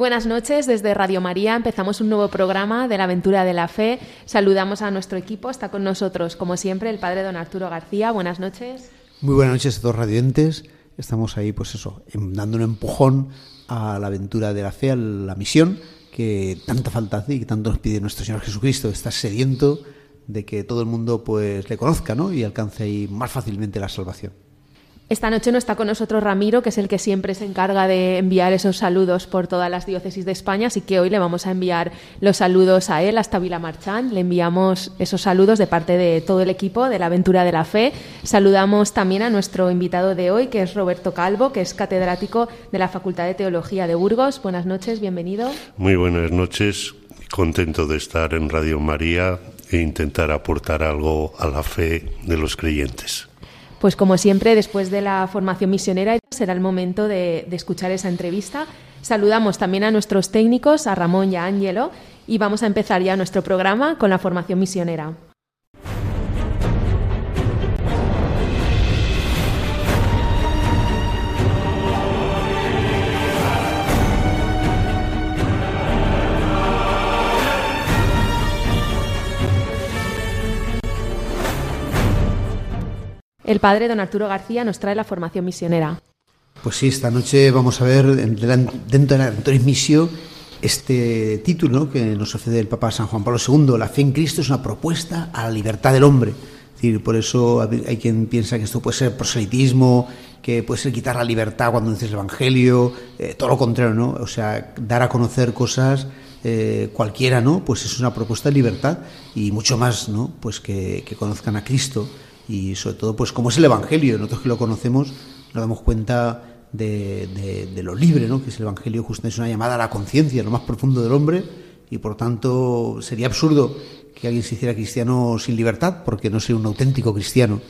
Buenas noches desde Radio María. Empezamos un nuevo programa de la aventura de la fe. Saludamos a nuestro equipo. Está con nosotros, como siempre, el padre don Arturo García. Buenas noches. Muy buenas noches a todos radiantes. Estamos ahí, pues eso, em, dando un empujón a la aventura de la fe, a la misión que tanta falta hace y que tanto nos pide nuestro Señor Jesucristo. Está sediento de que todo el mundo pues le conozca, ¿no? Y alcance ahí más fácilmente la salvación. Esta noche no está con nosotros Ramiro, que es el que siempre se encarga de enviar esos saludos por todas las diócesis de España, así que hoy le vamos a enviar los saludos a él hasta Vilamarchán. Le enviamos esos saludos de parte de todo el equipo de la Aventura de la Fe. Saludamos también a nuestro invitado de hoy, que es Roberto Calvo, que es catedrático de la Facultad de Teología de Burgos. Buenas noches, bienvenido. Muy buenas noches, contento de estar en Radio María e intentar aportar algo a la fe de los creyentes. Pues como siempre, después de la formación misionera será el momento de, escuchar esa entrevista. Saludamos también a nuestros técnicos, a Ramón y a Ángelo, y vamos a empezar ya nuestro programa con la formación misionera. El padre don Arturo García nos trae la formación misionera. Pues sí, esta noche vamos a ver dentro de la transmisión este título que nos ofrece el Papa San Juan Pablo II, La fe en Cristo es una propuesta a la libertad del hombre. Es decir, por eso hay quien piensa que esto puede ser proselitismo, que puede ser quitar la libertad cuando dices el Evangelio, eh, todo lo contrario, ¿no? O sea, dar a conocer cosas eh, cualquiera, ¿no? Pues es una propuesta de libertad y mucho más, ¿no? Pues que, que conozcan a Cristo y sobre todo, pues como es el Evangelio, nosotros que lo conocemos nos damos cuenta de, lo libre, ¿no? que es el Evangelio, justamente es una llamada a la conciencia, lo más profundo del hombre, y por tanto sería absurdo que alguien se hiciera cristiano sin libertad, porque no sería un auténtico cristiano.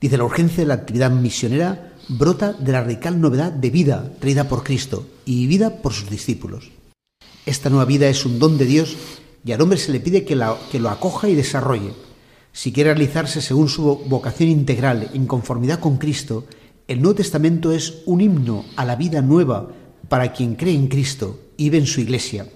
Dice, la urgencia de la actividad misionera brota de la radical novedad de vida traída por Cristo y vida por sus discípulos. Esta nueva vida es un don de Dios y al hombre se le pide que, que lo acoja y desarrolle si quiere realizarse según su vocación integral en conformidad con Cristo, el Nuevo Testamento es un himno a la vida nueva para quien cree en Cristo y vive en su iglesia.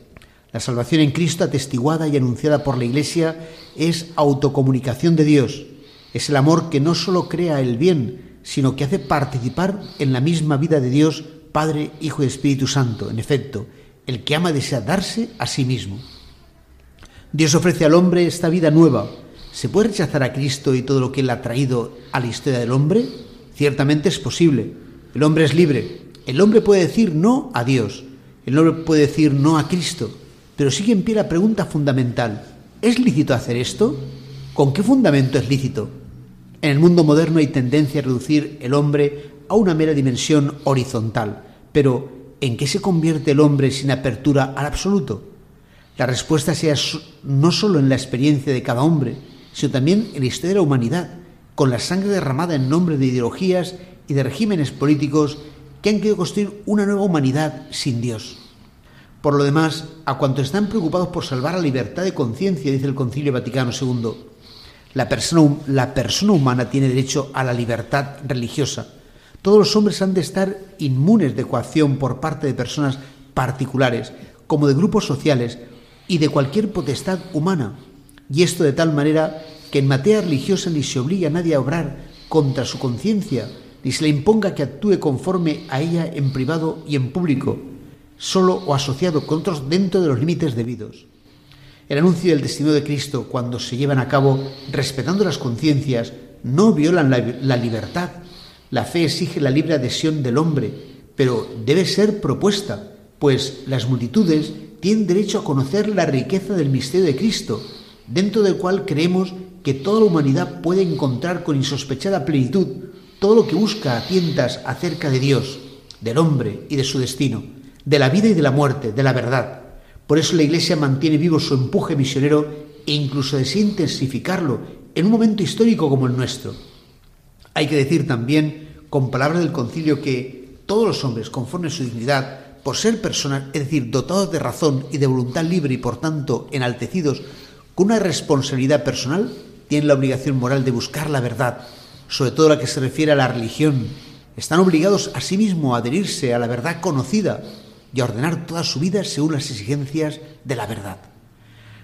La salvación en Cristo, atestiguada y anunciada por la Iglesia, es autocomunicación de Dios. Es el amor que no solo crea el bien, sino que hace participar en la misma vida de Dios, Padre, Hijo y Espíritu Santo. En efecto, el que ama desea darse a sí mismo. Dios ofrece al hombre esta vida nueva, ¿Se puede rechazar a Cristo y todo lo que Él ha traído a la historia del hombre? Ciertamente es posible. El hombre es libre. El hombre puede decir no a Dios. El hombre puede decir no a Cristo. Pero sigue en pie la pregunta fundamental. ¿Es lícito hacer esto? ¿Con qué fundamento es lícito? En el mundo moderno hay tendencia a reducir el hombre a una mera dimensión horizontal. Pero, ¿en qué se convierte el hombre sin apertura al absoluto? La respuesta sea no solo en la experiencia de cada hombre, sino también en la historia de la humanidad, con la sangre derramada en nombre de ideologías y de regímenes políticos que han querido construir una nueva humanidad sin Dios. Por lo demás, a cuantos están preocupados por salvar la libertad de conciencia, dice el Concilio Vaticano II, la persona, la persona humana tiene derecho a la libertad religiosa. Todos los hombres han de estar inmunes de coacción por parte de personas particulares, como de grupos sociales y de cualquier potestad humana, y esto de tal manera que en materia religiosa ni se obliga a nadie a obrar contra su conciencia, ni se le imponga que actúe conforme a ella en privado y en público, solo o asociado con otros dentro de los límites debidos. El anuncio del destino de Cristo, cuando se llevan a cabo respetando las conciencias, no violan la, la libertad. La fe exige la libre adhesión del hombre, pero debe ser propuesta, pues las multitudes tienen derecho a conocer la riqueza del misterio de Cristo, dentro del cual creemos que toda la humanidad puede encontrar con insospechada plenitud todo lo que busca a tientas acerca de Dios, del hombre y de su destino, de la vida y de la muerte, de la verdad. Por eso la Iglesia mantiene vivo su empuje misionero e incluso desea intensificarlo en un momento histórico como el nuestro. Hay que decir también, con palabras del concilio, que todos los hombres, conforme a su dignidad, por ser personas, es decir, dotados de razón y de voluntad libre y por tanto enaltecidos con una responsabilidad personal, tienen la obligación moral de buscar la verdad, sobre todo la que se refiere a la religión. Están obligados asimismo a adherirse a la verdad conocida y a ordenar toda su vida según las exigencias de la verdad.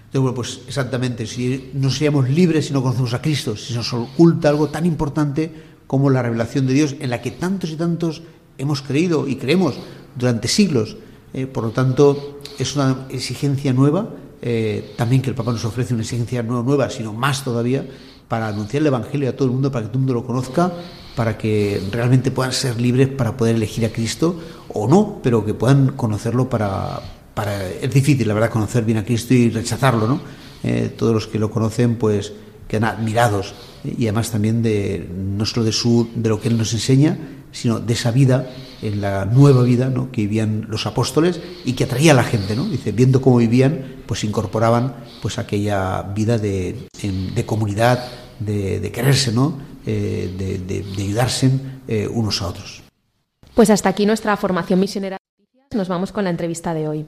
Entonces, bueno, pues exactamente, si no seríamos libres si no conocemos a Cristo, si nos oculta algo tan importante como la revelación de Dios en la que tantos y tantos hemos creído y creemos durante siglos. Eh, por lo tanto, es una exigencia nueva, eh, también que el Papa nos ofrece una exigencia no nueva, sino más todavía, para anunciar el Evangelio a todo el mundo, para que todo el mundo lo conozca, para que realmente puedan ser libres para poder elegir a Cristo o no, pero que puedan conocerlo para... es difícil, la verdad, conocer bien a Cristo y rechazarlo, ¿no? Eh, todos los que lo conocen, pues quedan admirados y además también de no solo de su de lo que él nos enseña, sino de esa vida, en la nueva vida ¿no? que vivían los apóstoles y que atraía a la gente, ¿no? Dice, viendo cómo vivían, pues incorporaban pues aquella vida de, de comunidad, de, de, quererse, ¿no? Eh, de, de, ayudarse eh, unos a otros. Pues hasta aquí nuestra formación misionera. Nos vamos con la entrevista de hoy.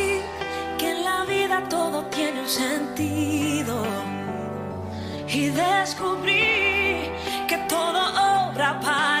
vida todo tiene un sentido. Y descubrí que todo obra para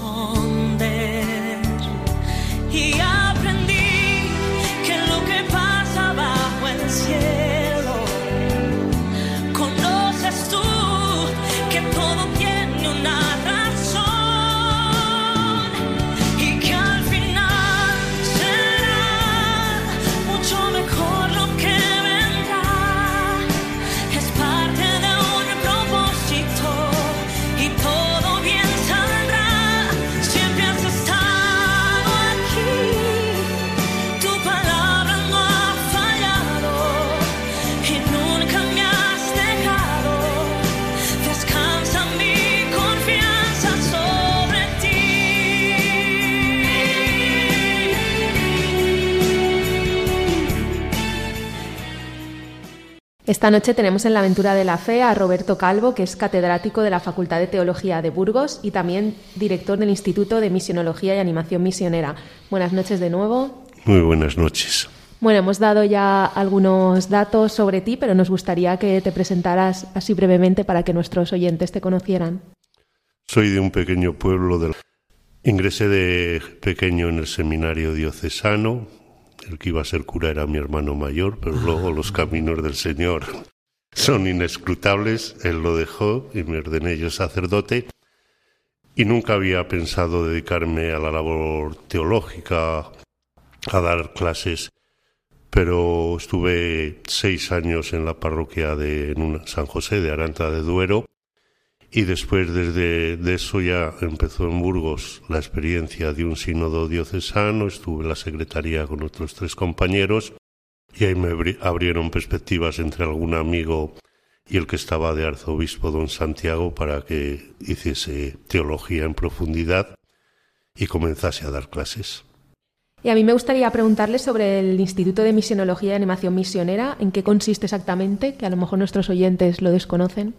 Esta noche tenemos en la aventura de la fe a Roberto Calvo, que es catedrático de la Facultad de Teología de Burgos y también director del Instituto de Misionología y Animación Misionera. Buenas noches de nuevo. Muy buenas noches. Bueno, hemos dado ya algunos datos sobre ti, pero nos gustaría que te presentaras así brevemente para que nuestros oyentes te conocieran. Soy de un pequeño pueblo del... Ingresé de pequeño en el seminario diocesano. El que iba a ser cura era mi hermano mayor, pero luego los caminos del Señor son inescrutables. Él lo dejó y me ordené yo sacerdote. Y nunca había pensado dedicarme a la labor teológica, a dar clases, pero estuve seis años en la parroquia de San José de Aranta de Duero y después desde de eso ya empezó en Burgos la experiencia de un sínodo diocesano, estuve en la secretaría con otros tres compañeros y ahí me abrieron perspectivas entre algún amigo y el que estaba de arzobispo don Santiago para que hiciese teología en profundidad y comenzase a dar clases. Y a mí me gustaría preguntarle sobre el Instituto de Misionología y Animación Misionera, en qué consiste exactamente, que a lo mejor nuestros oyentes lo desconocen.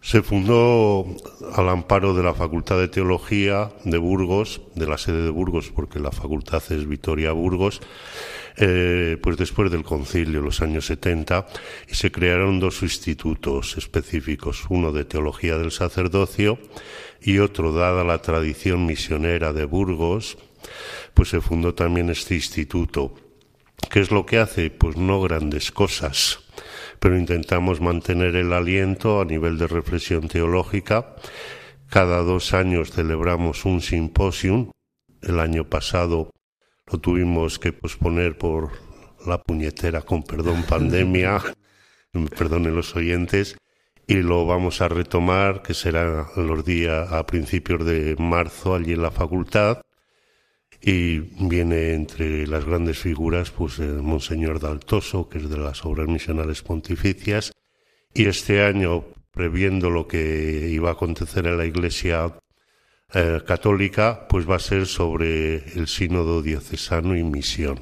Se fundó al amparo de la Facultad de Teología de Burgos, de la sede de Burgos, porque la facultad es Vitoria Burgos, eh, pues después del concilio, los años 70, y se crearon dos institutos específicos, uno de Teología del Sacerdocio y otro, dada la tradición misionera de Burgos, pues se fundó también este instituto. ¿Qué es lo que hace? Pues no grandes cosas pero intentamos mantener el aliento a nivel de reflexión teológica. Cada dos años celebramos un simposium. El año pasado lo tuvimos que posponer por la puñetera, con perdón, pandemia, perdonen los oyentes, y lo vamos a retomar, que será los días a principios de marzo allí en la facultad y viene entre las grandes figuras pues el Monseñor Daltoso, que es de las obras misionales pontificias, y este año, previendo lo que iba a acontecer en la Iglesia eh, católica, pues va a ser sobre el sínodo diocesano y misión.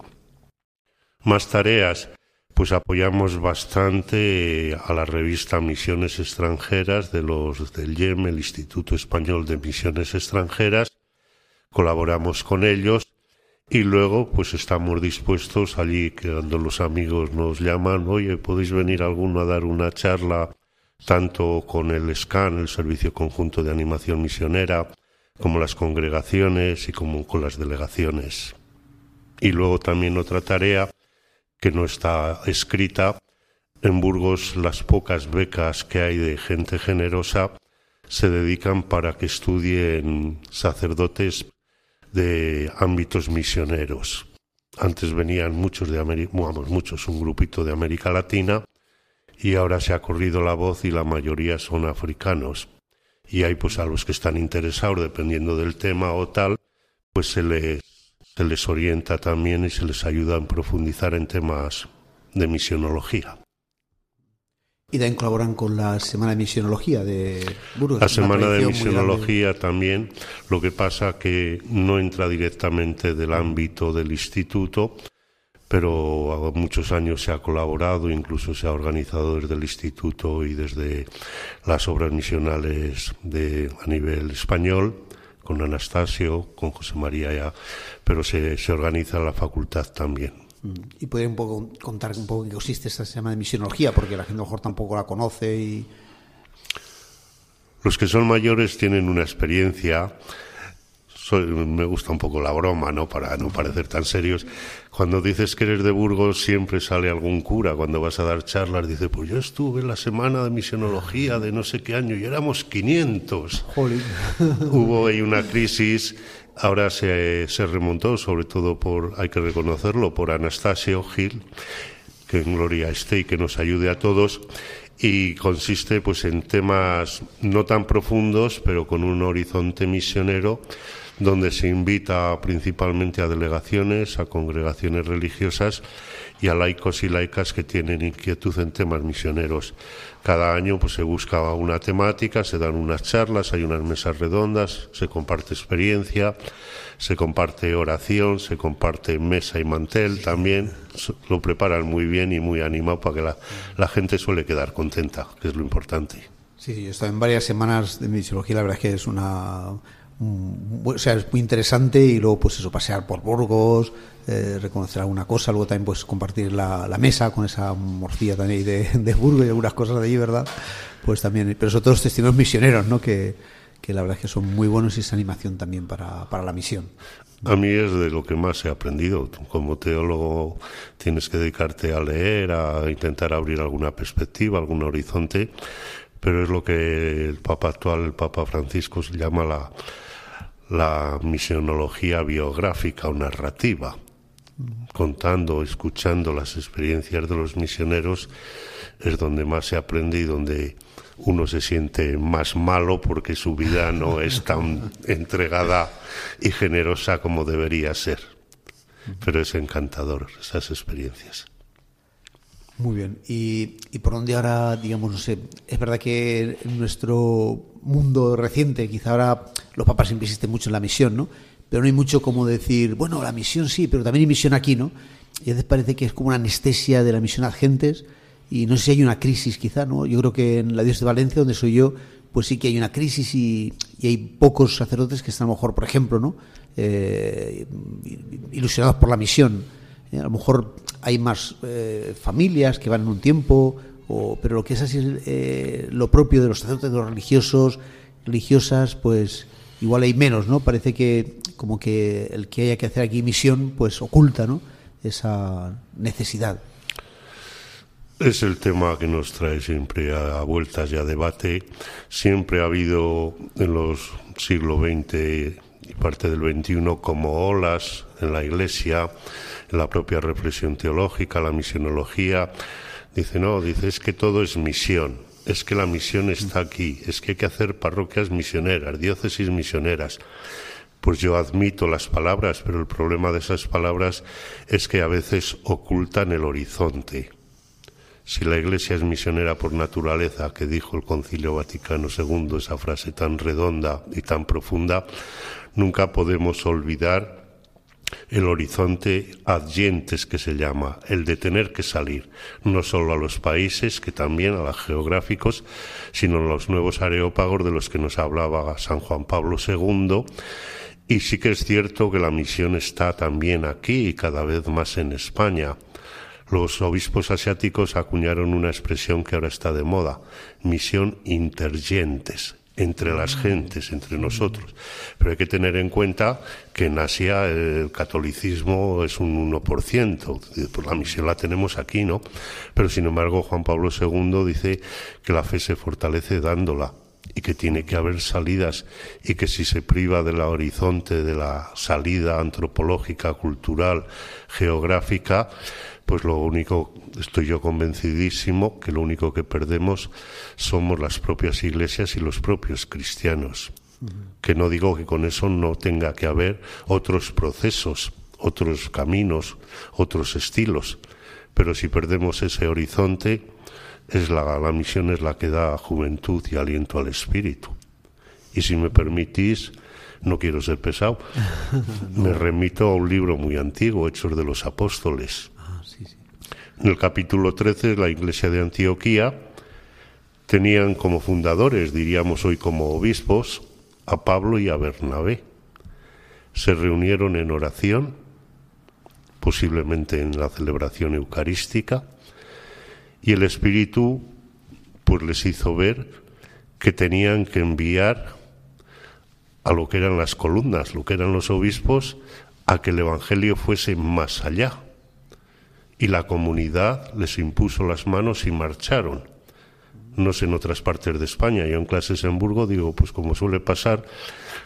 Más tareas, pues apoyamos bastante a la revista Misiones Extranjeras de los del IEM, el Instituto Español de Misiones Extranjeras, colaboramos con ellos y luego pues estamos dispuestos allí cuando los amigos nos llaman, oye, podéis venir alguno a dar una charla tanto con el SCAN, el Servicio Conjunto de Animación Misionera, como las congregaciones y como con las delegaciones. Y luego también otra tarea que no está escrita, en Burgos las pocas becas que hay de gente generosa se dedican para que estudien sacerdotes de ámbitos misioneros. Antes venían muchos de América, vamos, muchos, un grupito de América Latina, y ahora se ha corrido la voz y la mayoría son africanos. Y hay pues a los que están interesados, dependiendo del tema o tal, pues se les, se les orienta también y se les ayuda a profundizar en temas de misionología. Y también colaboran con la Semana de Misionología de Burgos. La Semana de Misionología también, lo que pasa que no entra directamente del ámbito del instituto, pero a muchos años se ha colaborado, incluso se ha organizado desde el instituto y desde las obras misionales de, a nivel español, con Anastasio, con José María ya, pero se, se organiza en la facultad también. Y podría un poco contar un poco qué consiste esta semana de misionología, porque la gente a lo mejor tampoco la conoce y... Los que son mayores tienen una experiencia me gusta un poco la broma, ¿no? Para no parecer tan serios. Cuando dices que eres de Burgos, siempre sale algún cura. Cuando vas a dar charlas, dice, pues yo estuve en la semana de misionología de no sé qué año y éramos 500. Hubo ahí una crisis Ahora se, se remontó, sobre todo por, hay que reconocerlo, por Anastasio Gil, que en gloria esté y que nos ayude a todos. Y consiste pues en temas no tan profundos pero con un horizonte misionero donde se invita principalmente a delegaciones, a congregaciones religiosas y a laicos y laicas que tienen inquietud en temas misioneros. Cada año pues se busca una temática, se dan unas charlas, hay unas mesas redondas, se comparte experiencia, se comparte oración, se comparte mesa y mantel también. Lo preparan muy bien y muy animado para que la, la gente suele quedar contenta, que es lo importante. Sí, yo he estado en varias semanas de misiología, la verdad es que es una o sea, es muy interesante y luego pues eso, pasear por Burgos, eh, reconocer alguna cosa, luego también pues compartir la, mesa con esa morcilla también de, de, Burgos y algunas cosas de allí, ¿verdad? Pues también, pero son todos testimonios misioneros, ¿no? Que, que la verdad es que son muy buenos y esa animación también para, para la misión. A mí es de lo que más he aprendido. Como teólogo tienes que dedicarte a leer, a intentar abrir alguna perspectiva, algún horizonte, pero es lo que el Papa actual, el Papa Francisco, llama la, la misionología biográfica o narrativa, contando, escuchando las experiencias de los misioneros, es donde más se aprende y donde uno se siente más malo porque su vida no es tan entregada y generosa como debería ser. Pero es encantador esas experiencias. Muy bien. Y, y, por dónde ahora, digamos, no sé, es verdad que en nuestro mundo reciente, quizá ahora los papas siempre insisten mucho en la misión, ¿no? Pero no hay mucho como decir, bueno, la misión sí, pero también hay misión aquí, ¿no? Y a veces parece que es como una anestesia de la misión a gentes y no sé si hay una crisis quizá, ¿no? Yo creo que en la diócesis de Valencia, donde soy yo, pues sí que hay una crisis y, y hay pocos sacerdotes que están a lo mejor, por ejemplo, ¿no? Eh, ilusionados por la misión. A lo mejor hay más eh, familias que van en un tiempo, o, pero lo que es así eh, lo propio de los sacerdotes, de los religiosos, religiosas, pues igual hay menos, ¿no? Parece que como que el que haya que hacer aquí misión, pues oculta, ¿no? Esa necesidad. Es el tema que nos trae siempre a, vueltas y a debate. Siempre ha habido en los siglos XX y parte del XXI como olas en la Iglesia, la propia reflexión teológica, la misionología. Dice, no, dice, es que todo es misión, es que la misión está aquí, es que hay que hacer parroquias misioneras, diócesis misioneras. Pues yo admito las palabras, pero el problema de esas palabras es que a veces ocultan el horizonte. Si la Iglesia es misionera por naturaleza, que dijo el Concilio Vaticano II, esa frase tan redonda y tan profunda, nunca podemos olvidar el horizonte adyentes que se llama, el de tener que salir, no solo a los países, que también a los geográficos, sino a los nuevos areópagos de los que nos hablaba San Juan Pablo II. Y sí que es cierto que la misión está también aquí y cada vez más en España. Los obispos asiáticos acuñaron una expresión que ahora está de moda, misión intergentes, entre las gentes, entre nosotros. Pero hay que tener en cuenta que en Asia el catolicismo es un 1%, pues la misión la tenemos aquí, ¿no? Pero sin embargo Juan Pablo II dice que la fe se fortalece dándola y que tiene que haber salidas y que si se priva del horizonte de la salida antropológica, cultural, geográfica, pues lo único, estoy yo convencidísimo, que lo único que perdemos somos las propias iglesias y los propios cristianos. Que no digo que con eso no tenga que haber otros procesos, otros caminos, otros estilos, pero si perdemos ese horizonte, es la, la misión es la que da juventud y aliento al espíritu. Y si me permitís, no quiero ser pesado, me remito a un libro muy antiguo, Hechos de los Apóstoles. En el capítulo 13, la iglesia de Antioquía tenían como fundadores, diríamos hoy como obispos, a Pablo y a Bernabé. Se reunieron en oración, posiblemente en la celebración eucarística, y el Espíritu pues les hizo ver que tenían que enviar a lo que eran las columnas, lo que eran los obispos, a que el Evangelio fuese más allá y la comunidad les impuso las manos y marcharon. No sé en otras partes de España, yo en clases en Burgo digo, pues como suele pasar,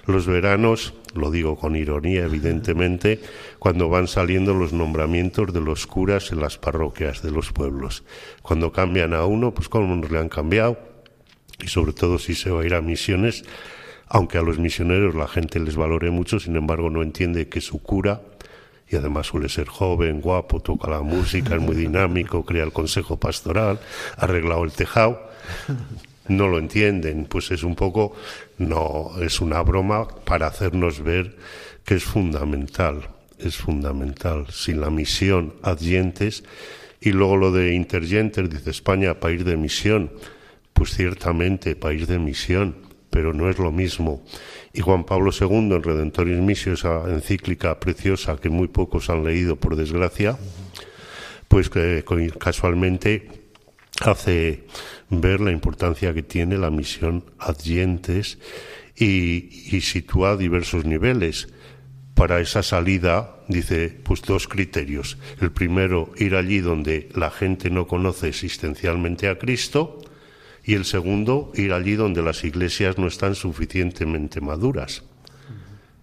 los veranos, lo digo con ironía evidentemente, cuando van saliendo los nombramientos de los curas en las parroquias de los pueblos. Cuando cambian a uno, pues como le han cambiado, y sobre todo si se va a ir a misiones, aunque a los misioneros la gente les valore mucho, sin embargo no entiende que su cura y además suele ser joven, guapo, toca la música, es muy dinámico, crea el consejo pastoral, ha arreglado el tejado. No lo entienden, pues es un poco, no, es una broma para hacernos ver que es fundamental, es fundamental. Sin la misión adyentes y luego lo de intergentes, dice España, país de misión. Pues ciertamente, país de misión, pero no es lo mismo y Juan Pablo II en Redentoris Missio, esa encíclica preciosa que muy pocos han leído por desgracia, pues casualmente hace ver la importancia que tiene la misión adyentes y, y sitúa diversos niveles. Para esa salida dice pues dos criterios. El primero, ir allí donde la gente no conoce existencialmente a Cristo, y el segundo, ir allí donde las iglesias no están suficientemente maduras.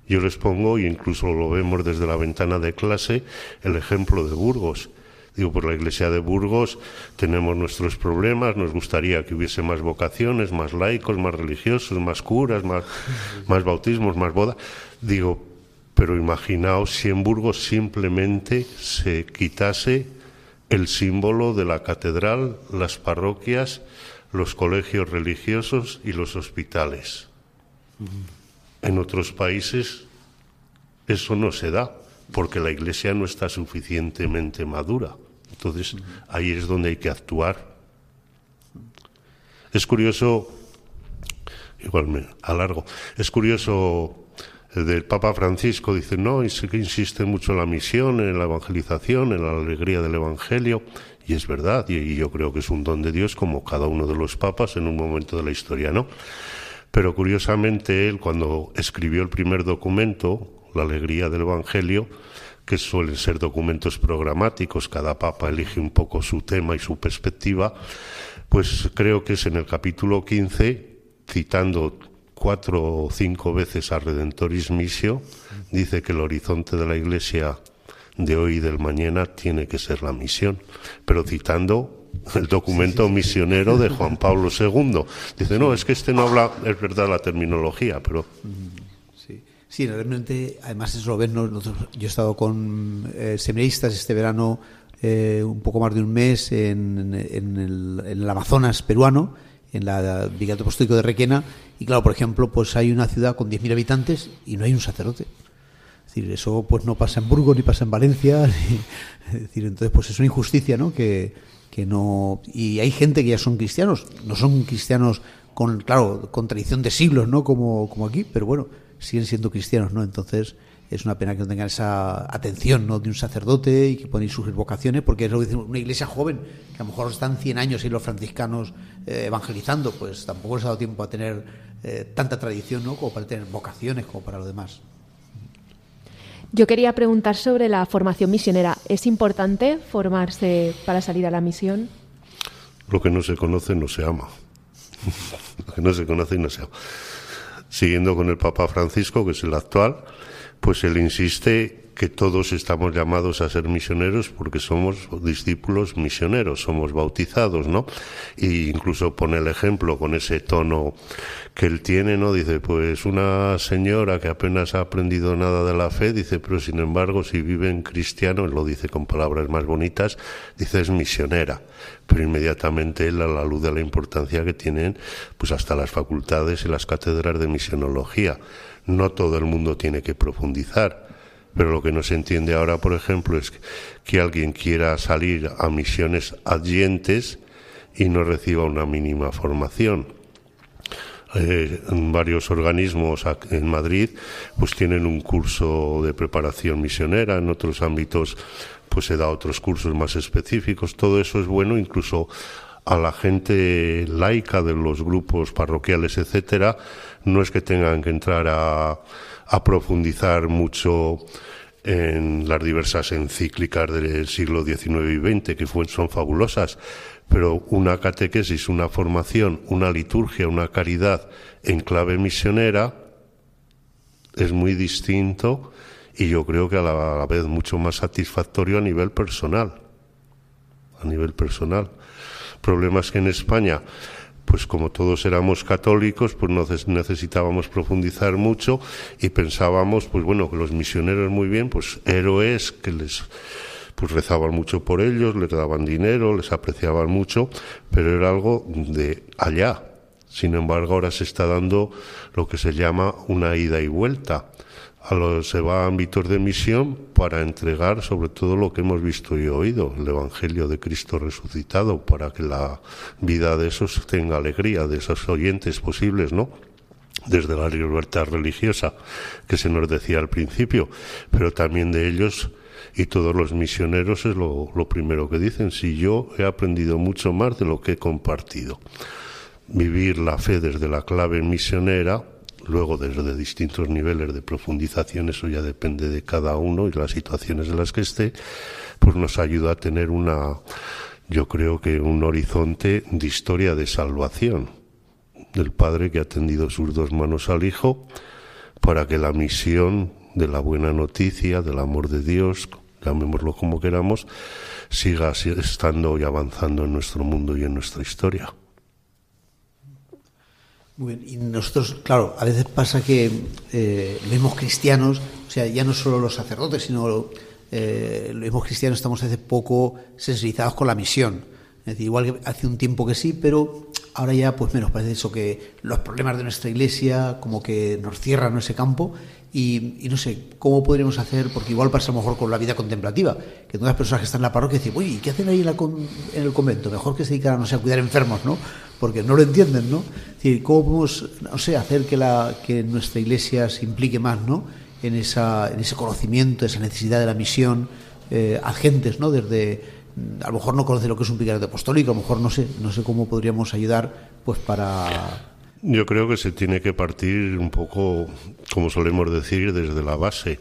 Yo les pongo, y incluso lo vemos desde la ventana de clase, el ejemplo de Burgos. Digo, por la iglesia de Burgos tenemos nuestros problemas, nos gustaría que hubiese más vocaciones, más laicos, más religiosos, más curas, más, más bautismos, más bodas. Digo, pero imaginaos si en Burgos simplemente se quitase el símbolo de la catedral, las parroquias, los colegios religiosos y los hospitales. En otros países eso no se da, porque la Iglesia no está suficientemente madura. Entonces, ahí es donde hay que actuar. Es curioso, igual me alargo, es curioso el del Papa Francisco, dice, no, y que insiste mucho en la misión, en la evangelización, en la alegría del Evangelio, y es verdad, y yo creo que es un don de Dios como cada uno de los papas en un momento de la historia, ¿no? Pero curiosamente él, cuando escribió el primer documento, la alegría del Evangelio, que suelen ser documentos programáticos, cada papa elige un poco su tema y su perspectiva, pues creo que es en el capítulo 15, citando cuatro o cinco veces a Redentoris Missio, dice que el horizonte de la Iglesia de hoy y del mañana tiene que ser la misión, pero citando el documento misionero de Juan Pablo II. Dice, no, es que este no habla, es verdad la terminología, pero Sí, realmente, además es lo ves, yo he estado con eh, seminaristas este verano eh, un poco más de un mes en, el, Amazonas peruano, en la Brigada Apostólico de Requena, y claro, por ejemplo, pues hay una ciudad con 10.000 habitantes y no hay un sacerdote. Eso pues no pasa en Burgos ni pasa en Valencia, es decir, entonces pues es una injusticia, ¿no? Que, que no y hay gente que ya son cristianos, no son cristianos con claro, con tradición de siglos, ¿no? Como como aquí, pero bueno, siguen siendo cristianos, ¿no? Entonces es una pena que no tengan esa atención ¿no? de un sacerdote y que pueden surgir vocaciones, porque es lo que dice una iglesia joven, que a lo mejor están 100 años y los franciscanos eh, evangelizando, pues tampoco les ha dado tiempo a tener eh, tanta tradición ¿no? como para tener vocaciones, como para lo demás. Yo quería preguntar sobre la formación misionera. ¿Es importante formarse para salir a la misión? Lo que no se conoce no se ama. lo que no se conoce no se ama siguiendo con el Papa Francisco, que es el actual, pues él insiste que todos estamos llamados a ser misioneros porque somos discípulos misioneros, somos bautizados, ¿no? Y incluso pone el ejemplo con ese tono que él tiene, ¿no? Dice, pues una señora que apenas ha aprendido nada de la fe, dice, pero sin embargo, si vive en cristiano, lo dice con palabras más bonitas, dice, es misionera. Pero inmediatamente él, a la luz de la importancia que tienen, pues hasta las facultades y las cátedras de misionología. No todo el mundo tiene que profundizar pero lo que no se entiende ahora, por ejemplo, es que alguien quiera salir a misiones adyentes y no reciba una mínima formación. Eh, varios organismos en Madrid pues tienen un curso de preparación misionera, en otros ámbitos pues se da otros cursos más específicos, todo eso es bueno, incluso a la gente laica de los grupos parroquiales, etcétera, no es que tengan que entrar a a profundizar mucho en las diversas encíclicas del siglo XIX y XX, que son fabulosas, pero una catequesis, una formación, una liturgia, una caridad en clave misionera es muy distinto y yo creo que a la vez mucho más satisfactorio a nivel personal. A nivel personal. Problemas que en España pues como todos éramos católicos, pues no necesitábamos profundizar mucho y pensábamos, pues bueno, que los misioneros muy bien, pues héroes que les pues rezaban mucho por ellos, les daban dinero, les apreciaban mucho, pero era algo de allá. Sin embargo, ahora se está dando lo que se llama una ida y vuelta a los, se va a ámbitos de misión para entregar sobre todo lo que hemos visto y oído, el Evangelio de Cristo resucitado, para que la vida de esos tenga alegría, de esos oyentes posibles, ¿no? Desde la libertad religiosa que se nos decía al principio, pero también de ellos y todos los misioneros es lo, lo primero que dicen, si yo he aprendido mucho más de lo que he compartido. Vivir la fe desde la clave misionera, Luego, desde distintos niveles de profundización, eso ya depende de cada uno y las situaciones en las que esté, pues nos ayuda a tener una, yo creo que un horizonte de historia de salvación del Padre que ha tendido sus dos manos al Hijo para que la misión de la buena noticia, del amor de Dios, llamémoslo como queramos, siga estando y avanzando en nuestro mundo y en nuestra historia. Muy bien, y nosotros, claro, a veces pasa que eh, mismos cristianos, o sea, ya no solo los sacerdotes, sino eh, mismos cristianos estamos hace poco sensibilizados con la misión. Es decir, igual que hace un tiempo que sí, pero ahora ya pues menos parece eso que los problemas de nuestra iglesia como que nos cierran ese campo y, no sé, ¿cómo podríamos hacer? Porque igual pasa mejor con la vida contemplativa, que todas las personas que están en la parroquia dicen, uy, ¿qué hacen ahí en, el convento? Mejor que se dedican, no sé, a cuidar enfermos, ¿no? Porque no lo entienden, ¿no? Es decir, ¿cómo podemos, no sé, hacer que, la, que nuestra iglesia se implique más, ¿no? En, esa, en ese conocimiento, esa necesidad de la misión eh, a gentes, ¿no? Desde, a lo mejor no conoce lo que es un vicario apostólico, a lo mejor no sé, no sé cómo podríamos ayudar, pues para yo creo que se tiene que partir un poco, como solemos decir, desde la base.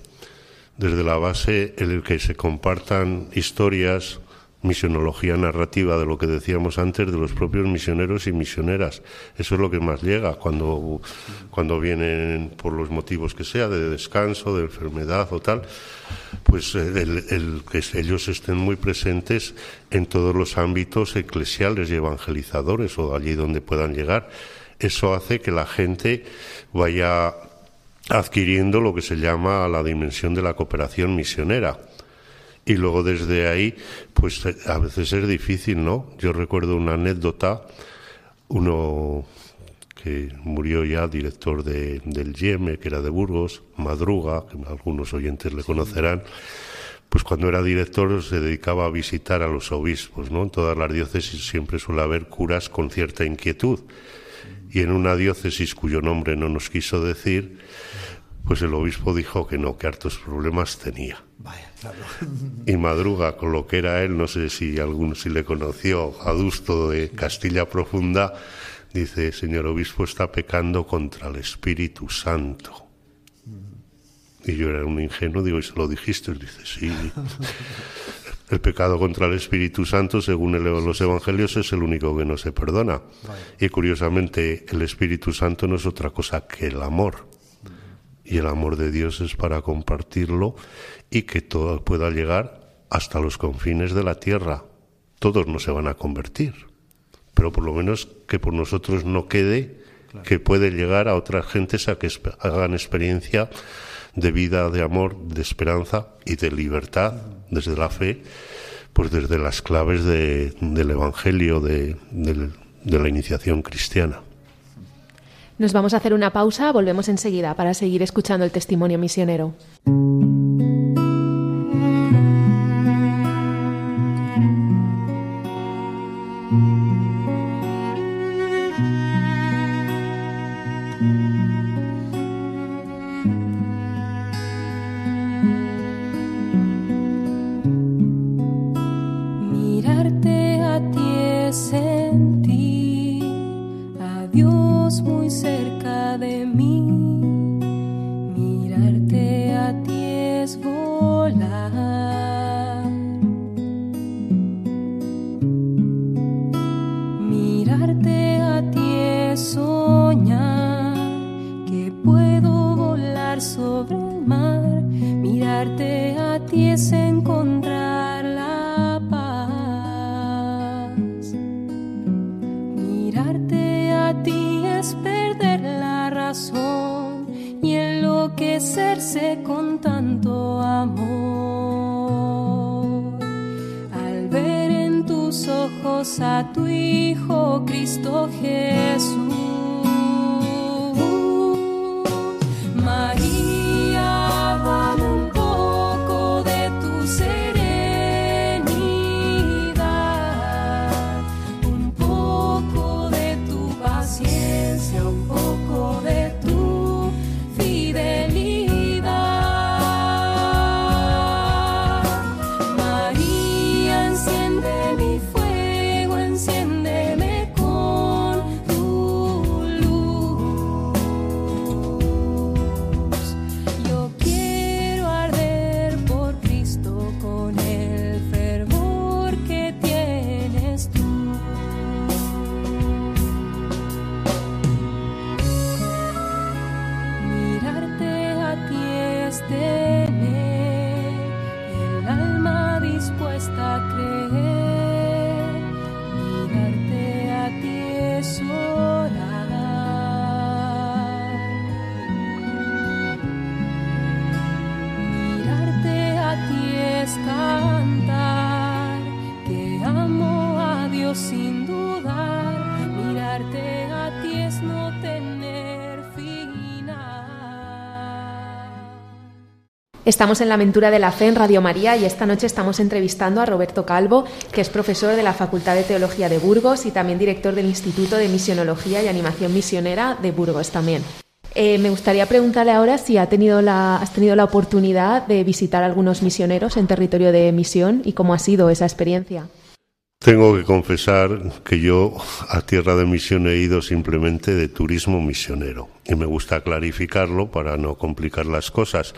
Desde la base en el que se compartan historias, misionología narrativa de lo que decíamos antes de los propios misioneros y misioneras. Eso es lo que más llega cuando, cuando vienen por los motivos que sea, de descanso, de enfermedad o tal, pues el, el que ellos estén muy presentes en todos los ámbitos eclesiales y evangelizadores o allí donde puedan llegar eso hace que la gente vaya adquiriendo lo que se llama la dimensión de la cooperación misionera. Y luego desde ahí, pues a veces es difícil, ¿no? Yo recuerdo una anécdota, uno que murió ya, director de, del YEME, que era de Burgos, Madruga, que algunos oyentes le conocerán, pues cuando era director se dedicaba a visitar a los obispos, ¿no? En todas las diócesis siempre suele haber curas con cierta inquietud y en una diócesis cuyo nombre no nos quiso decir, pues el obispo dijo que no, que hartos problemas tenía. Y madruga con lo que era él, no sé si alguno si le conoció, adusto de Castilla Profunda, dice, señor obispo está pecando contra el Espíritu Santo. Y yo era un ingenuo, digo, ¿y se lo dijiste? Él dice, sí. El pecado contra el Espíritu Santo, según los Evangelios, es el único que no se perdona. Y curiosamente, el Espíritu Santo no es otra cosa que el amor. Y el amor de Dios es para compartirlo y que todo pueda llegar hasta los confines de la tierra. Todos no se van a convertir, pero por lo menos que por nosotros no quede que puede llegar a otras gentes a que hagan experiencia de vida, de amor, de esperanza y de libertad desde la fe, pues desde las claves del Evangelio, de, de la iniciación cristiana. Nos vamos a hacer una pausa, volvemos enseguida para seguir escuchando el testimonio misionero. Estamos en la aventura de la fe en Radio María y esta noche estamos entrevistando a Roberto Calvo, que es profesor de la Facultad de Teología de Burgos y también director del Instituto de Misionología y Animación Misionera de Burgos también. Eh, me gustaría preguntarle ahora si ha tenido la, has tenido la oportunidad de visitar algunos misioneros en territorio de misión y cómo ha sido esa experiencia. Tengo que confesar que yo a tierra de misión he ido simplemente de turismo misionero y me gusta clarificarlo para no complicar las cosas.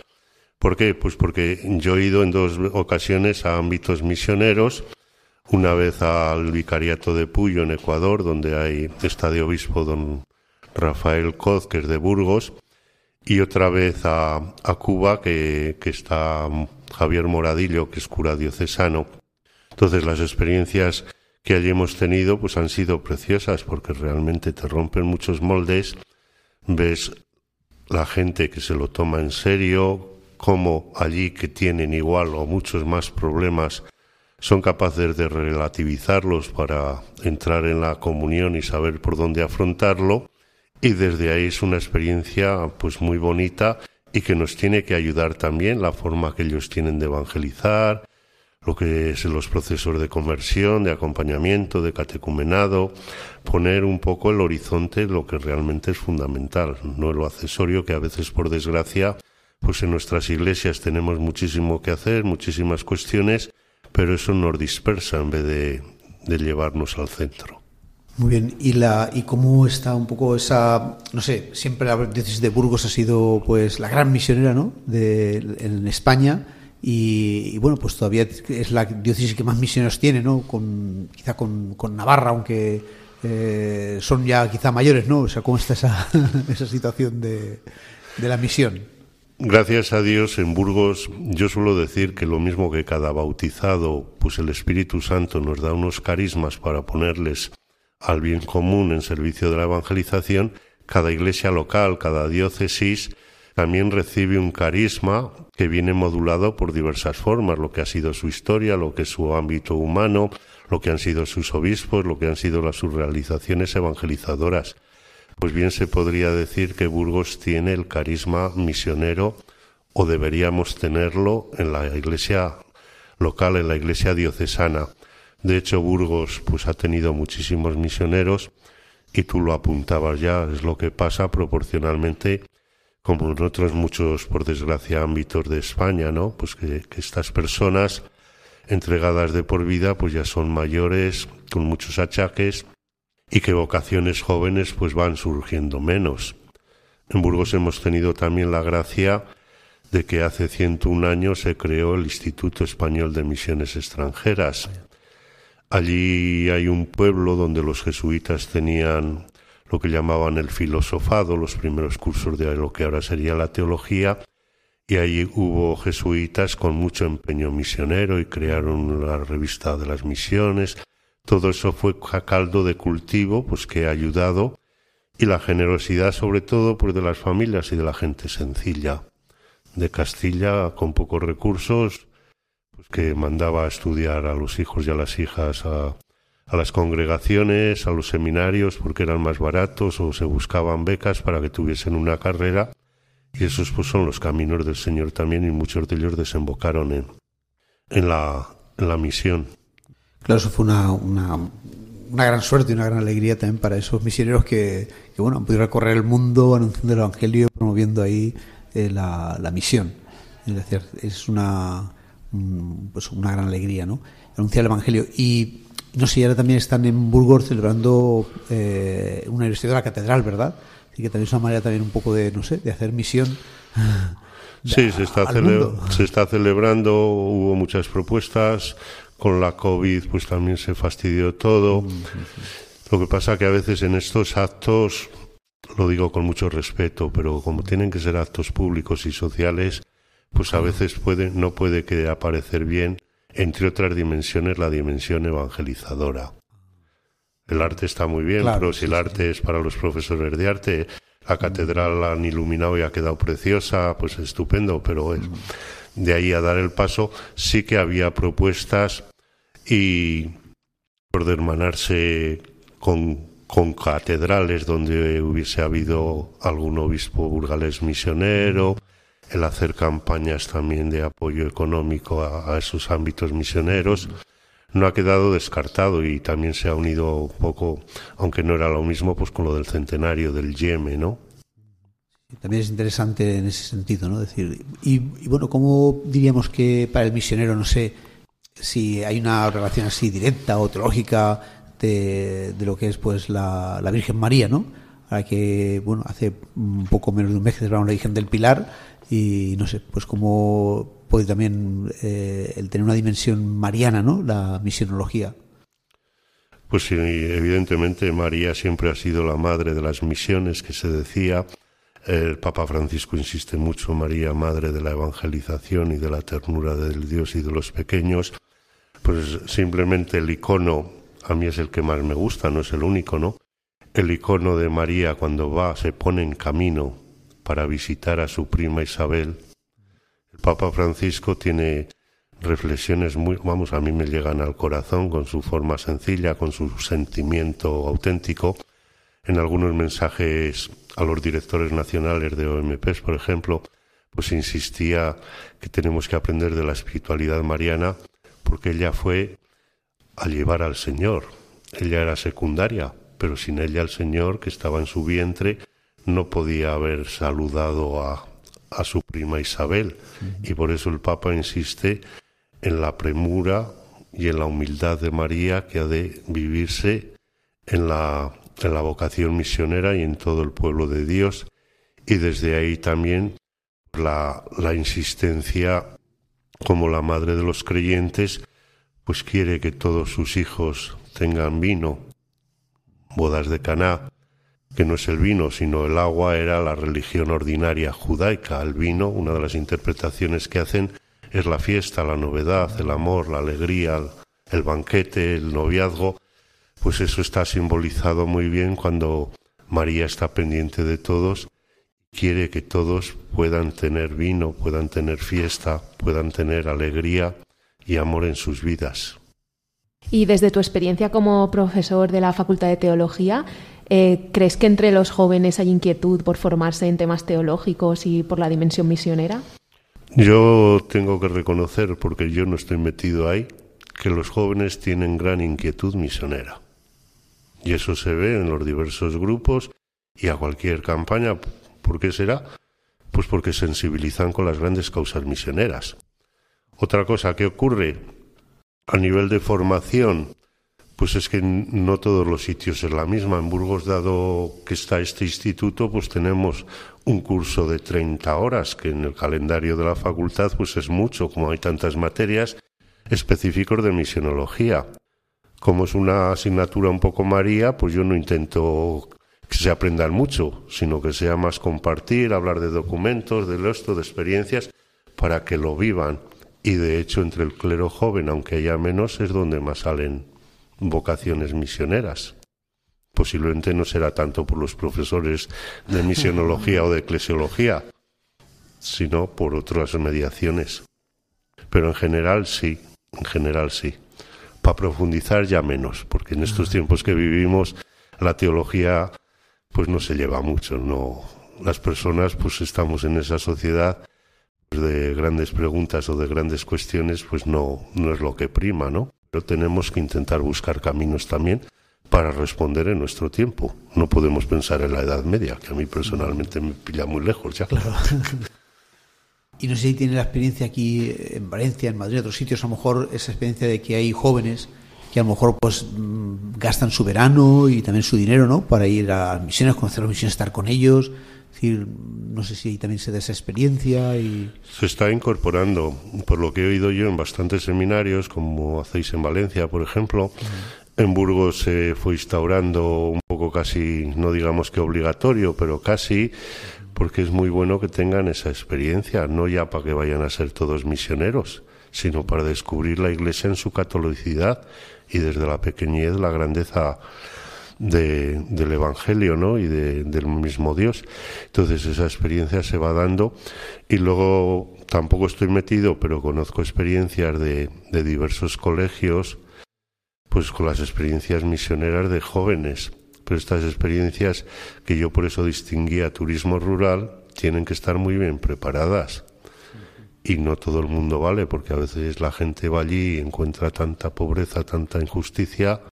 ¿Por qué? Pues porque yo he ido en dos ocasiones a ámbitos misioneros, una vez al Vicariato de Puyo en Ecuador, donde hay está de obispo don Rafael Coz, que es de Burgos, y otra vez a, Cuba, que, que está Javier Moradillo, que es cura diocesano. Entonces las experiencias que allí hemos tenido pues han sido preciosas porque realmente te rompen muchos moldes, ves la gente que se lo toma en serio, cómo allí que tienen igual o muchos más problemas son capaces de relativizarlos para entrar en la comunión y saber por dónde afrontarlo. Y desde ahí es una experiencia pues muy bonita y que nos tiene que ayudar también la forma que ellos tienen de evangelizar, lo que es los procesos de conversión, de acompañamiento, de catecumenado, poner un poco el horizonte lo que realmente es fundamental, no lo accesorio que a veces por desgracia pues en nuestras iglesias tenemos muchísimo que hacer, muchísimas cuestiones, pero eso nos dispersa en vez de, llevarnos al centro. Muy bien, ¿Y, la, ¿y cómo está un poco esa, no sé, siempre la diócesis de Burgos ha sido pues la gran misionera, ¿no?, en España y, bueno, pues todavía es la diócesis que más misioneros tiene, ¿no?, con, quizá con, con Navarra, aunque eh, son ya quizá mayores, ¿no?, o sea, ¿cómo está esa, esa situación de, de la misión? Gracias a Dios en Burgos yo suelo decir que lo mismo que cada bautizado, pues el Espíritu Santo nos da unos carismas para ponerles al bien común en servicio de la evangelización, cada iglesia local, cada diócesis también recibe un carisma que viene modulado por diversas formas, lo que ha sido su historia, lo que es su ámbito humano, lo que han sido sus obispos, lo que han sido las sus realizaciones evangelizadoras. Pues bien se podría decir que Burgos tiene el carisma misionero o deberíamos tenerlo en la iglesia local, en la iglesia diocesana. De hecho, Burgos pues ha tenido muchísimos misioneros y tú lo apuntabas ya, es lo que pasa proporcionalmente como en otros muchos, por desgracia, ámbitos de España, ¿no? Pues que, que estas personas entregadas de por vida pues ya son mayores, con muchos achaques y que vocaciones jóvenes pues van surgiendo menos. En Burgos hemos tenido también la gracia de que hace 101 años se creó el Instituto Español de Misiones Extranjeras. Allí hay un pueblo donde los jesuitas tenían lo que llamaban el filosofado, los primeros cursos de lo que ahora sería la teología, y allí hubo jesuitas con mucho empeño misionero y crearon la revista de las misiones. Todo eso fue caldo de cultivo, pues que ha ayudado, y la generosidad sobre todo pues de las familias y de la gente sencilla de Castilla con pocos recursos, pues que mandaba a estudiar a los hijos y a las hijas a, a las congregaciones, a los seminarios, porque eran más baratos o se buscaban becas para que tuviesen una carrera. Y esos pues son los caminos del Señor también y muchos de ellos desembocaron en, en, la, en la misión. Claro, eso fue una, una, una, gran suerte y una gran alegría también para esos misioneros que, que bueno, han podido recorrer el mundo anunciando el Evangelio, promoviendo ahí eh, la, la, misión. Es decir, es una, pues una gran alegría, ¿no? Anunciar el Evangelio. Y no sé, ahora también están en Burgos celebrando eh, una universidad de la catedral, ¿verdad? Así que también es una manera también un poco de, no sé, de hacer misión. Sí, se está, se está celebrando, hubo muchas propuestas, con la COVID pues también se fastidió todo. Mm, sí, sí. Lo que pasa que a veces en estos actos, lo digo con mucho respeto, pero como tienen que ser actos públicos y sociales, pues a veces puede, no puede que aparecer bien entre otras dimensiones, la dimensión evangelizadora. El arte está muy bien, Claro, pero si sí, el arte es para los profesores de arte, la catedral la han iluminado y ha quedado preciosa, pues estupendo, pero es- de ahí a dar el paso, sí que había propuestas y por de hermanarse con, con catedrales donde hubiese habido algún obispo burgalés misionero, el hacer campañas también de apoyo económico a, a esos ámbitos misioneros, no ha quedado descartado y también se ha unido un poco, aunque no era lo mismo, pues con lo del centenario del Yeme, ¿no? También es interesante en ese sentido, ¿no? Decir, y, bueno, ¿cómo diríamos que para el misionero, no sé, si hay una relación así directa o teológica de, de lo que es pues la, la Virgen María, ¿no? Ahora que, bueno, hace un poco menos de un mes que celebramos la Virgen del Pilar y no sé, pues cómo puede también eh, el tener una dimensión mariana, ¿no? La misionología. Pues sí, evidentemente María siempre ha sido la madre de las misiones que se decía. El Papa Francisco insiste mucho, María, madre de la evangelización y de la ternura del Dios y de los pequeños. Pues simplemente el icono, a mí es el que más me gusta, no es el único, ¿no? El icono de María cuando va, se pone en camino para visitar a su prima Isabel. El Papa Francisco tiene reflexiones muy, vamos, a mí me llegan al corazón con su forma sencilla, con su sentimiento auténtico. En algunos mensajes a los directores nacionales de OMPs, por ejemplo, pues insistía que tenemos que aprender de la espiritualidad mariana porque ella fue a llevar al Señor. Ella era secundaria, pero sin ella el Señor, que estaba en su vientre, no podía haber saludado a, a su prima Isabel. Y por eso el Papa insiste en la premura y en la humildad de María que ha de vivirse en la, en la vocación misionera y en todo el pueblo de Dios. Y desde ahí también la, la insistencia como la madre de los creyentes, pues quiere que todos sus hijos tengan vino, bodas de Caná, que no es el vino, sino el agua, era la religión ordinaria judaica. El vino, una de las interpretaciones que hacen, es la fiesta, la novedad, el amor, la alegría, el banquete, el noviazgo. Pues eso está simbolizado muy bien cuando María está pendiente de todos, quiere que todos puedan tener vino, puedan tener fiesta, puedan tener alegría y amor en sus vidas. Y desde tu experiencia como profesor de la Facultad de Teología, eh, ¿crees que entre los jóvenes hay inquietud por formarse en temas teológicos y por la dimensión misionera? Yo tengo que reconocer, porque yo no estoy metido ahí, que los jóvenes tienen gran inquietud misionera. Y eso se ve en los diversos grupos y a cualquier campaña. ¿Por qué será? Pues porque sensibilizan con las grandes causas misioneras. Otra cosa que ocurre a nivel de formación, pues es que no todos los sitios es la misma. En Burgos, dado que está este instituto, pues tenemos un curso de 30 horas, que en el calendario de la facultad pues es mucho, como hay tantas materias específicos de misionología. Como es una asignatura un poco María, pues yo no intento que se aprendan mucho, sino que sea más compartir, hablar de documentos, de esto, de experiencias, para que lo vivan. Y de hecho, entre el clero joven, aunque haya menos, es donde más salen vocaciones misioneras. Posiblemente no será tanto por los profesores de misionología o de eclesiología, sino por otras mediaciones. Pero en general sí, en general sí. Para profundizar ya menos, porque en estos tiempos que vivimos la teología pues no se lleva mucho, no las personas pues estamos en esa sociedad pues, de grandes preguntas o de grandes cuestiones pues no no es lo que prima, ¿no? Pero tenemos que intentar buscar caminos también para responder en nuestro tiempo. No podemos pensar en la Edad Media, que a mí personalmente me pilla muy lejos ya. Claro. Y no sé si tiene la experiencia aquí en Valencia, en Madrid, en otros sitios, a lo mejor esa experiencia de que hay jóvenes que a lo mejor pues mm, gastan su verano y también su dinero, ¿no? Para ir a misiones, conocer las misiones, estar con ellos. Es decir, no sé si también se da esa experiencia y... Se está incorporando, por lo que he oído yo en bastantes seminarios, como hacéis en Valencia, por ejemplo. En Burgos se fue instaurando un poco casi, no digamos que obligatorio, pero casi, porque es muy bueno que tengan esa experiencia, no ya para que vayan a ser todos misioneros, sino para descubrir la Iglesia en su catolicidad y desde la pequeñez la grandeza de, del Evangelio ¿no? y del mismo Dios. Entonces esa experiencia se va dando y luego tampoco estoy metido, pero conozco experiencias de, de diversos colegios, pues con las experiencias misioneras de jóvenes. Pero estas experiencias que yo por eso distinguía turismo rural tienen que estar muy bien preparadas. Y no todo el mundo vale, porque a veces la gente va allí y encuentra tanta pobreza, tanta injusticia,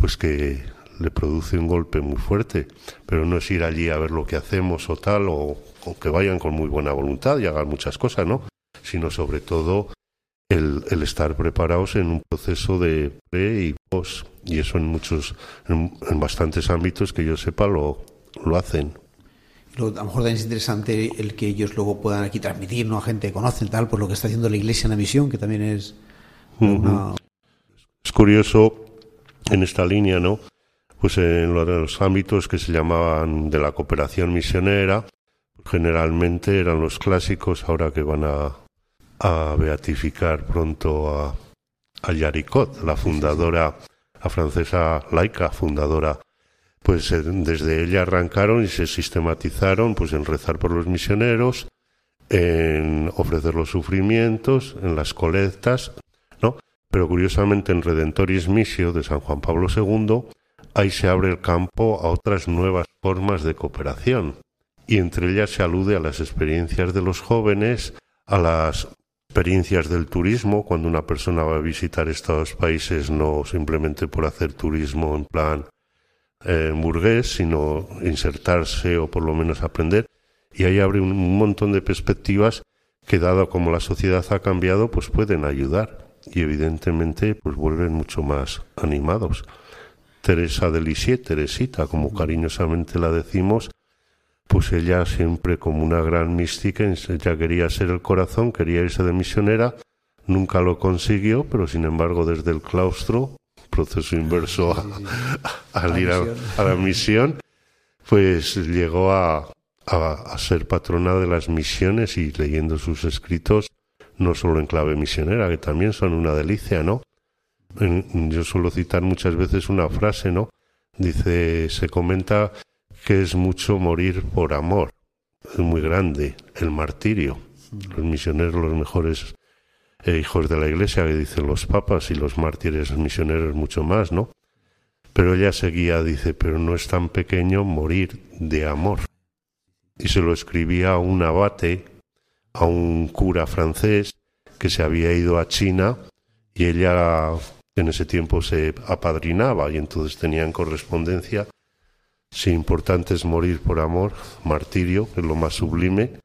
pues que le produce un golpe muy fuerte. Pero no es ir allí a ver lo que hacemos o tal, o, que vayan con muy buena voluntad y hagan muchas cosas, ¿no? Sino sobre todo el, estar preparados en un proceso de pre y post. Y eso en muchos, en, bastantes ámbitos que yo sepa lo, lo hacen. a lo mejor también es interesante el que ellos luego puedan aquí transmitir, ¿no? A gente que conocen tal, por lo que está haciendo la Iglesia en la misión, que también es Es curioso en esta línea, ¿no? pues en los ámbitos que se llamaban de la cooperación misionera, generalmente eran los clásicos, ahora que van a, a beatificar pronto a, a Yaricot, la fundadora, la francesa laica, fundadora pues eh, desde ella arrancaron y se sistematizaron pues en rezar por los misioneros, en ofrecer los sufrimientos, en las colectas, ¿no? Pero curiosamente en Redentoris Missio de San Juan Pablo II ahí se abre el campo a otras nuevas formas de cooperación y entre ellas se alude a las experiencias de los jóvenes, a las experiencias del turismo, cuando una persona va a visitar estos países no simplemente por hacer turismo en plan eh, burgués, sino insertarse o por lo menos aprender. Y ahí abre un montón de perspectivas que dado como la sociedad ha cambiado, pues pueden ayudar y evidentemente pues vuelven mucho más animados. Teresa de Lisieux, Teresita, como cariñosamente la decimos, pues ella siempre como una gran mística, ella quería ser el corazón, quería irse de misionera, nunca lo consiguió, pero sin embargo desde el claustro, proceso inverso al ir a, la misión, pues llegó a, a ser patrona de las misiones y leyendo sus escritos, no solo en clave misionera, que también son una delicia, ¿no? yo suelo citar muchas veces una frase, ¿no? Dice, se comenta que es mucho morir por amor. Es muy grande el martirio. Los misioneros, los mejores eh, hijos de la iglesia, que dicen los papas y los mártires misioneros mucho más, ¿no? Pero ella seguía, dice, pero no es tan pequeño morir de amor. Y se lo escribía a un abate, a un cura francés que se había ido a China y ella en ese tiempo se apadrinaba y entonces tenían correspondencia. Si importante es morir por amor, martirio, que es lo más sublime,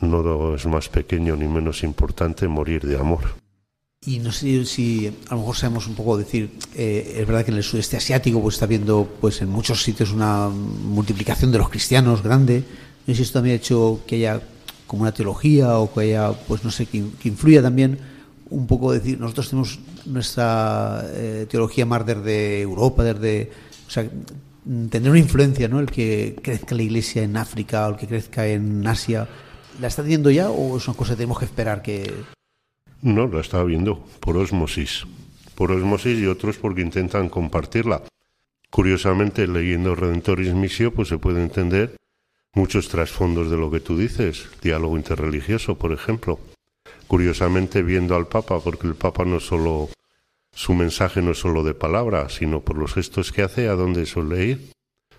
no es más pequeño ni menos importante morir de amor. Y no sé si a lo mejor sabemos un poco decir, eh, es verdad que en el sudeste asiático pues está habiendo pues en muchos sitios una multiplicación de los cristianos grande. No sé si esto también ha hecho que haya como una teología o que haya, pues no sé, que influya también un poco decir, nosotros tenemos nuestra eh, teología más desde Europa, desde, o sea, tener una influencia, ¿no? El que crezca la iglesia en África o el que crezca en Asia, ¿la está teniendo ya o es una cosa que tenemos que esperar que...? No, la está viendo por osmosis. Por osmosis y otros porque intentan compartirla. Curiosamente, leyendo Redentoris Missio, pues se puede entender muchos trasfondos de lo que tú dices. Diálogo interreligioso, por ejemplo curiosamente viendo al Papa, porque el Papa no solo, su mensaje no es solo de palabra, sino por los gestos que hace, ¿a dónde suele ir?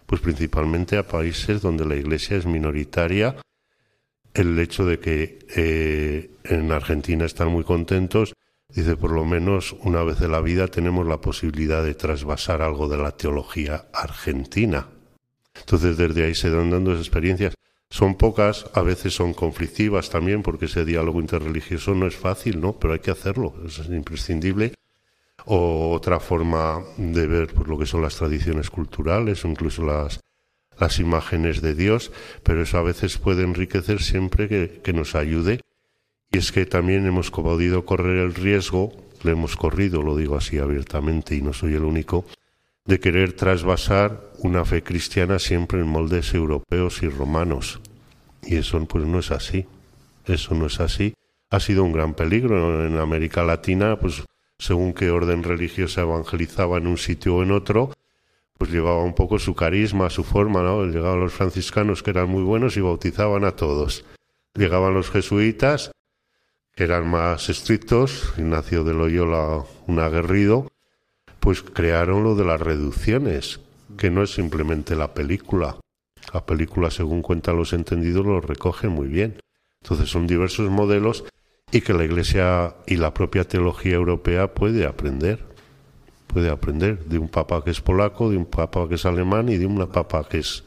Pues principalmente a países donde la Iglesia es minoritaria. El hecho de que eh, en Argentina están muy contentos, dice por lo menos una vez en la vida tenemos la posibilidad de trasvasar algo de la teología argentina. Entonces desde ahí se dan dando esas experiencias. Son pocas, a veces son conflictivas también, porque ese diálogo interreligioso no es fácil, ¿no? Pero hay que hacerlo, es imprescindible. O otra forma de ver por lo que son las tradiciones culturales o incluso las, las imágenes de Dios, pero eso a veces puede enriquecer siempre que, que nos ayude. Y es que también hemos podido correr el riesgo, lo hemos corrido, lo digo así abiertamente y no soy el único, de querer trasvasar una fe cristiana siempre en moldes europeos y romanos. Y eso pues no es así. Eso no es así. ha sido un gran peligro. En América Latina, pues según qué orden religiosa evangelizaba en un sitio o en otro, pues llevaba un poco su carisma, su forma, ¿no? Llegaban los franciscanos que eran muy buenos y bautizaban a todos. Llegaban los jesuitas, que eran más estrictos, Ignacio de Loyola un aguerrido, pues crearon lo de las reducciones, que no es simplemente la película. La película, según cuentan los entendidos, lo recoge muy bien. Entonces son diversos modelos y que la Iglesia y la propia teología europea puede aprender puede aprender de un papa que es polaco, de un papa que es alemán y de un papa que es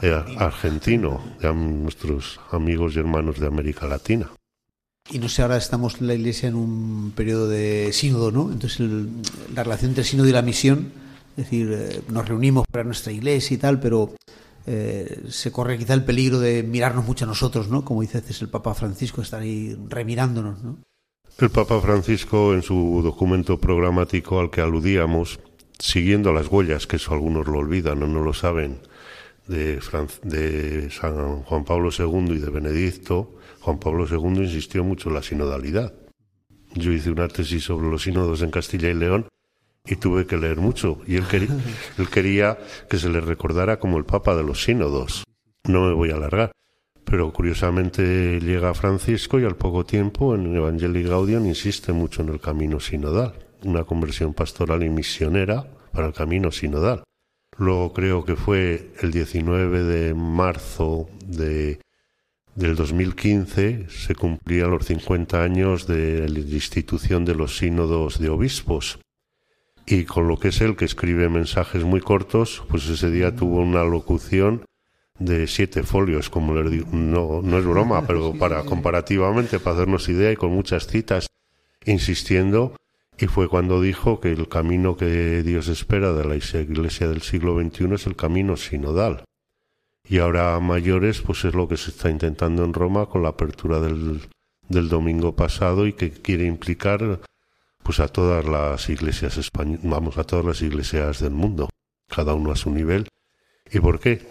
eh, argentino, de nuestros amigos y hermanos de América Latina. Y no sé, ahora estamos en la Iglesia en un periodo de sínodo, ¿no? Entonces la relación entre el sínodo y la misión, es decir, eh, nos reunimos para nuestra Iglesia y tal, pero eh, se corre quizá el peligro de mirarnos mucho a nosotros, ¿no? Como dice el Papa Francisco, estar ahí remirándonos, ¿no? El Papa Francisco, en su documento programático al que aludíamos, siguiendo las huellas, que eso algunos lo olvidan o no lo saben, de, de San Juan Pablo II y de Benedicto, Juan Pablo II insistió mucho en la sinodalidad. Yo hice una tesis sobre los sínodos en Castilla y León y tuve que leer mucho. Y él, quería, él quería que se le recordara como el Papa de los sínodos. No me voy a alargar. Pero curiosamente llega Francisco y al poco tiempo en Evangelii Gaudium insiste mucho en el camino sinodal, una conversión pastoral y misionera para el camino sinodal. Luego creo que fue el 19 de marzo de, del 2015 se cumplían los 50 años de la institución de los sínodos de obispos. Y con lo que es él, que escribe mensajes muy cortos, pues ese día tuvo una locución de siete folios, como les digo, no, no es broma, pero para comparativamente, para hacernos idea y con muchas citas, insistiendo, y fue cuando dijo que el camino que Dios espera de la Iglesia del siglo XXI es el camino sinodal. Y ahora mayores, pues es lo que se está intentando en Roma con la apertura del, del domingo pasado y que quiere implicar pues a todas las iglesias españolas, vamos, a todas las iglesias del mundo, cada uno a su nivel. ¿Y por qué?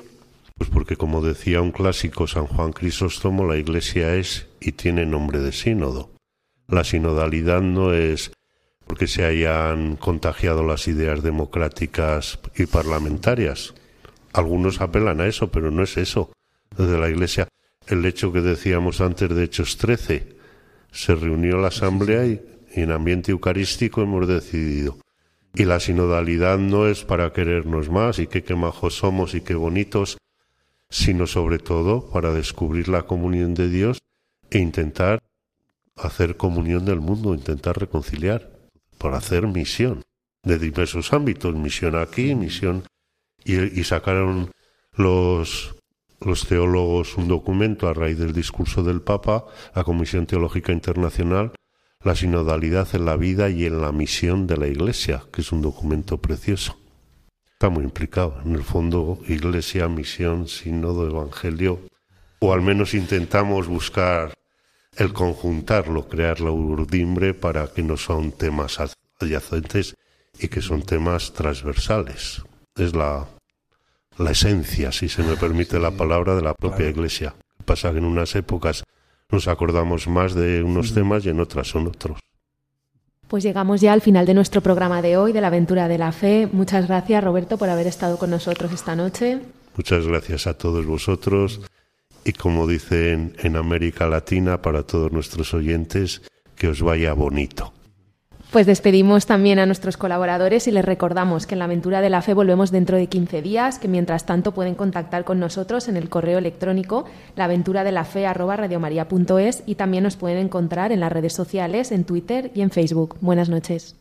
Pues porque, como decía un clásico San Juan Crisóstomo, la Iglesia es y tiene nombre de sínodo. La sinodalidad no es porque se hayan contagiado las ideas democráticas y parlamentarias. Algunos apelan a eso, pero no es eso. Desde la Iglesia, el hecho que decíamos antes de Hechos 13, se reunió la Asamblea y, en ambiente eucarístico hemos decidido. Y la sinodalidad no es para querernos más y qué, qué majos somos y qué bonitos, sino sobre todo para descubrir la comunión de Dios e intentar hacer comunión del mundo, intentar reconciliar, para hacer misión de diversos ámbitos, misión aquí, misión y, sacaron los los teólogos un documento a raíz del discurso del Papa, la Comisión Teológica Internacional, la sinodalidad en la vida y en la misión de la Iglesia, que es un documento precioso está muy implicado. En el fondo, iglesia, misión, sínodo, evangelio, o al menos intentamos buscar el conjuntarlo, crear la urdimbre para que no son temas adyacentes y que son temas transversales. Es la, la esencia, si se me permite la palabra, de la propia iglesia. Pasa que en unas épocas nos acordamos más de unos temas y en otras son otros. Pues llegamos ya al final de nuestro programa de hoy, de la aventura de la fe. Muchas gracias, Roberto, por haber estado con nosotros esta noche. Muchas gracias a todos vosotros y como dicen en América Latina para todos nuestros oyentes, que os vaya bonito. Pues despedimos también a nuestros colaboradores y les recordamos que en la aventura de la fe volvemos dentro de 15 días, que mientras tanto pueden contactar con nosotros en el correo electrónico laaventuradeLaFe@radiomaria.es y también nos pueden encontrar en las redes sociales, en Twitter y en Facebook. Buenas noches.